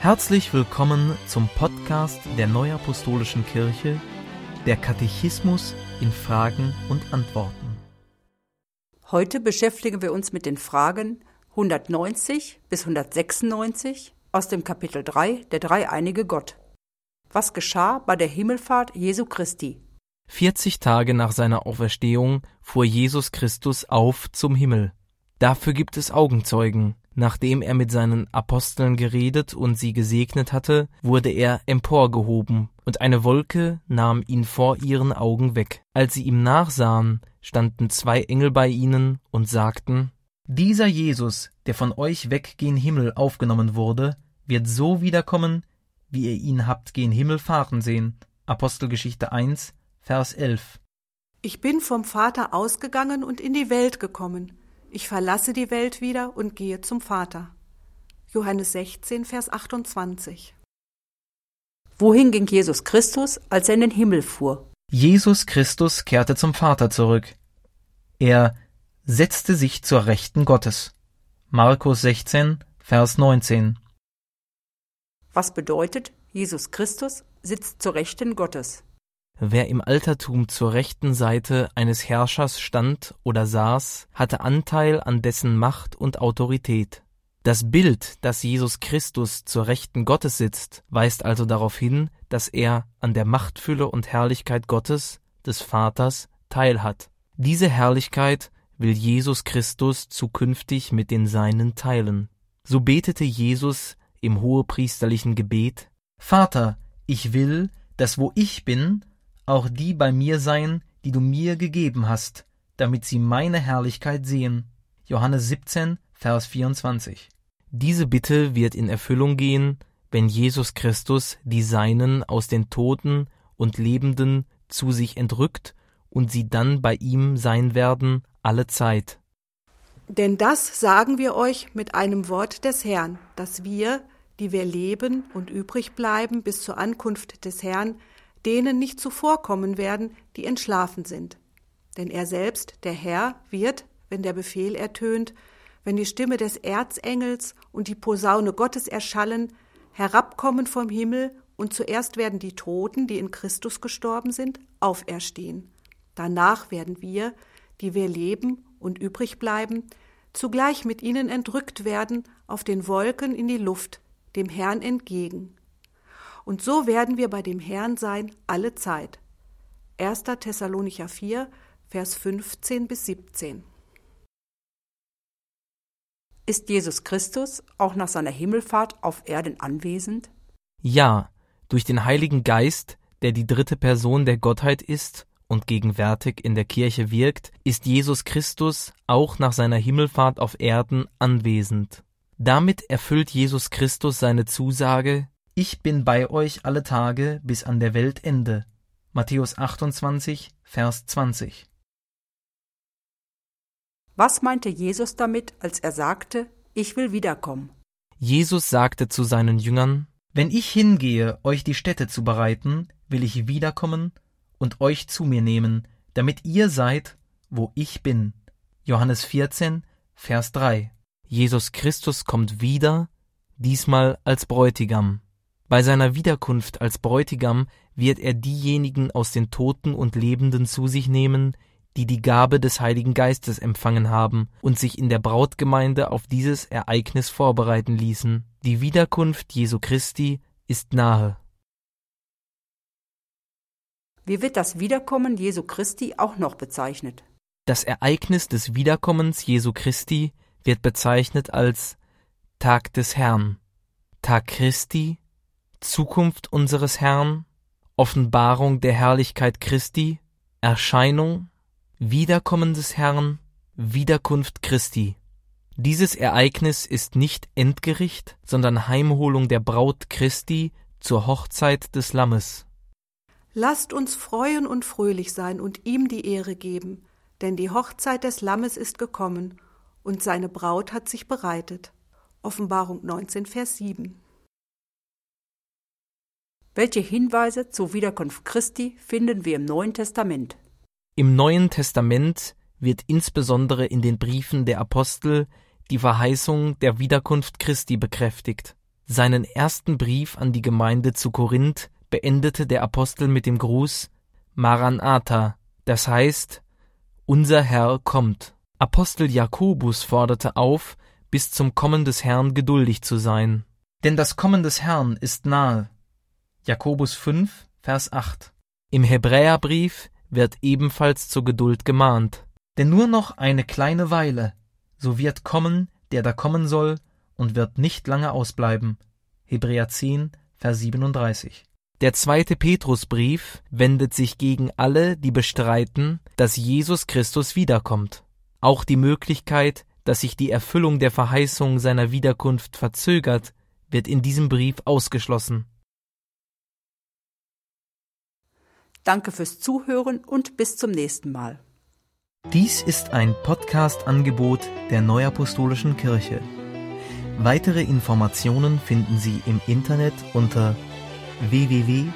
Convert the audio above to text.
Herzlich willkommen zum Podcast der Neuapostolischen Kirche, der Katechismus in Fragen und Antworten. Heute beschäftigen wir uns mit den Fragen 190 bis 196 aus dem Kapitel 3 der dreieinige Gott. Was geschah bei der Himmelfahrt Jesu Christi? 40 Tage nach seiner Auferstehung fuhr Jesus Christus auf zum Himmel. Dafür gibt es Augenzeugen. Nachdem er mit seinen Aposteln geredet und sie gesegnet hatte, wurde er emporgehoben, und eine Wolke nahm ihn vor ihren Augen weg. Als sie ihm nachsahen, standen zwei Engel bei ihnen und sagten, Dieser Jesus, der von euch weg gen Himmel aufgenommen wurde, wird so wiederkommen, wie ihr ihn habt gen Himmel fahren sehen. Apostelgeschichte 1, Vers 11. Ich bin vom Vater ausgegangen und in die Welt gekommen. Ich verlasse die Welt wieder und gehe zum Vater. Johannes 16, Vers 28. Wohin ging Jesus Christus, als er in den Himmel fuhr? Jesus Christus kehrte zum Vater zurück. Er setzte sich zur Rechten Gottes. Markus 16, Vers 19. Was bedeutet, Jesus Christus sitzt zur Rechten Gottes? Wer im Altertum zur rechten Seite eines Herrschers stand oder saß, hatte Anteil an dessen Macht und Autorität. Das Bild, dass Jesus Christus zur Rechten Gottes sitzt, weist also darauf hin, dass er an der Machtfülle und Herrlichkeit Gottes, des Vaters, teilhat. Diese Herrlichkeit will Jesus Christus zukünftig mit den Seinen teilen. So betete Jesus im hohepriesterlichen Gebet Vater, ich will, dass wo ich bin, auch die bei mir seien, die du mir gegeben hast, damit sie meine Herrlichkeit sehen. Johannes 17, Vers 24. Diese Bitte wird in Erfüllung gehen, wenn Jesus Christus die Seinen aus den Toten und Lebenden zu sich entrückt und sie dann bei ihm sein werden alle Zeit. Denn das sagen wir euch mit einem Wort des Herrn, dass wir, die wir leben und übrig bleiben bis zur Ankunft des Herrn, denen nicht zuvorkommen werden, die entschlafen sind. Denn er selbst, der Herr, wird, wenn der Befehl ertönt, wenn die Stimme des Erzengels und die Posaune Gottes erschallen, herabkommen vom Himmel, und zuerst werden die Toten, die in Christus gestorben sind, auferstehen. Danach werden wir, die wir leben und übrig bleiben, zugleich mit ihnen entrückt werden auf den Wolken in die Luft, dem Herrn entgegen und so werden wir bei dem Herrn sein alle Zeit. 1. Thessalonicher 4, Vers 15 bis 17. Ist Jesus Christus auch nach seiner Himmelfahrt auf Erden anwesend? Ja, durch den Heiligen Geist, der die dritte Person der Gottheit ist und gegenwärtig in der Kirche wirkt, ist Jesus Christus auch nach seiner Himmelfahrt auf Erden anwesend. Damit erfüllt Jesus Christus seine Zusage, ich bin bei euch alle Tage bis an der Weltende. Matthäus 28, Vers 20. Was meinte Jesus damit, als er sagte, ich will wiederkommen? Jesus sagte zu seinen Jüngern, Wenn ich hingehe, euch die Stätte zu bereiten, will ich wiederkommen und euch zu mir nehmen, damit ihr seid, wo ich bin. Johannes 14, Vers 3. Jesus Christus kommt wieder, diesmal als Bräutigam. Bei seiner Wiederkunft als Bräutigam wird er diejenigen aus den Toten und Lebenden zu sich nehmen, die die Gabe des Heiligen Geistes empfangen haben und sich in der Brautgemeinde auf dieses Ereignis vorbereiten ließen. Die Wiederkunft Jesu Christi ist nahe. Wie wird das Wiederkommen Jesu Christi auch noch bezeichnet? Das Ereignis des Wiederkommens Jesu Christi wird bezeichnet als Tag des Herrn, Tag Christi, Zukunft unseres Herrn, Offenbarung der Herrlichkeit Christi, Erscheinung, Wiederkommen des Herrn, Wiederkunft Christi. Dieses Ereignis ist nicht Endgericht, sondern Heimholung der Braut Christi zur Hochzeit des Lammes. Lasst uns freuen und fröhlich sein und ihm die Ehre geben, denn die Hochzeit des Lammes ist gekommen und seine Braut hat sich bereitet. Offenbarung 19, Vers 7. Welche Hinweise zur Wiederkunft Christi finden wir im Neuen Testament? Im Neuen Testament wird insbesondere in den Briefen der Apostel die Verheißung der Wiederkunft Christi bekräftigt. Seinen ersten Brief an die Gemeinde zu Korinth beendete der Apostel mit dem Gruß Maranatha, das heißt Unser Herr kommt. Apostel Jakobus forderte auf, bis zum Kommen des Herrn geduldig zu sein. Denn das Kommen des Herrn ist nahe. Jakobus 5, Vers 8. Im Hebräerbrief wird ebenfalls zur Geduld gemahnt. Denn nur noch eine kleine Weile, so wird kommen, der da kommen soll, und wird nicht lange ausbleiben. Hebräer 10, Vers 37. Der zweite Petrusbrief wendet sich gegen alle, die bestreiten, dass Jesus Christus wiederkommt. Auch die Möglichkeit, dass sich die Erfüllung der Verheißung seiner Wiederkunft verzögert, wird in diesem Brief ausgeschlossen. Danke fürs Zuhören und bis zum nächsten Mal. Dies ist ein Podcast-Angebot der Neuapostolischen Kirche. Weitere Informationen finden Sie im Internet unter www.nak.org.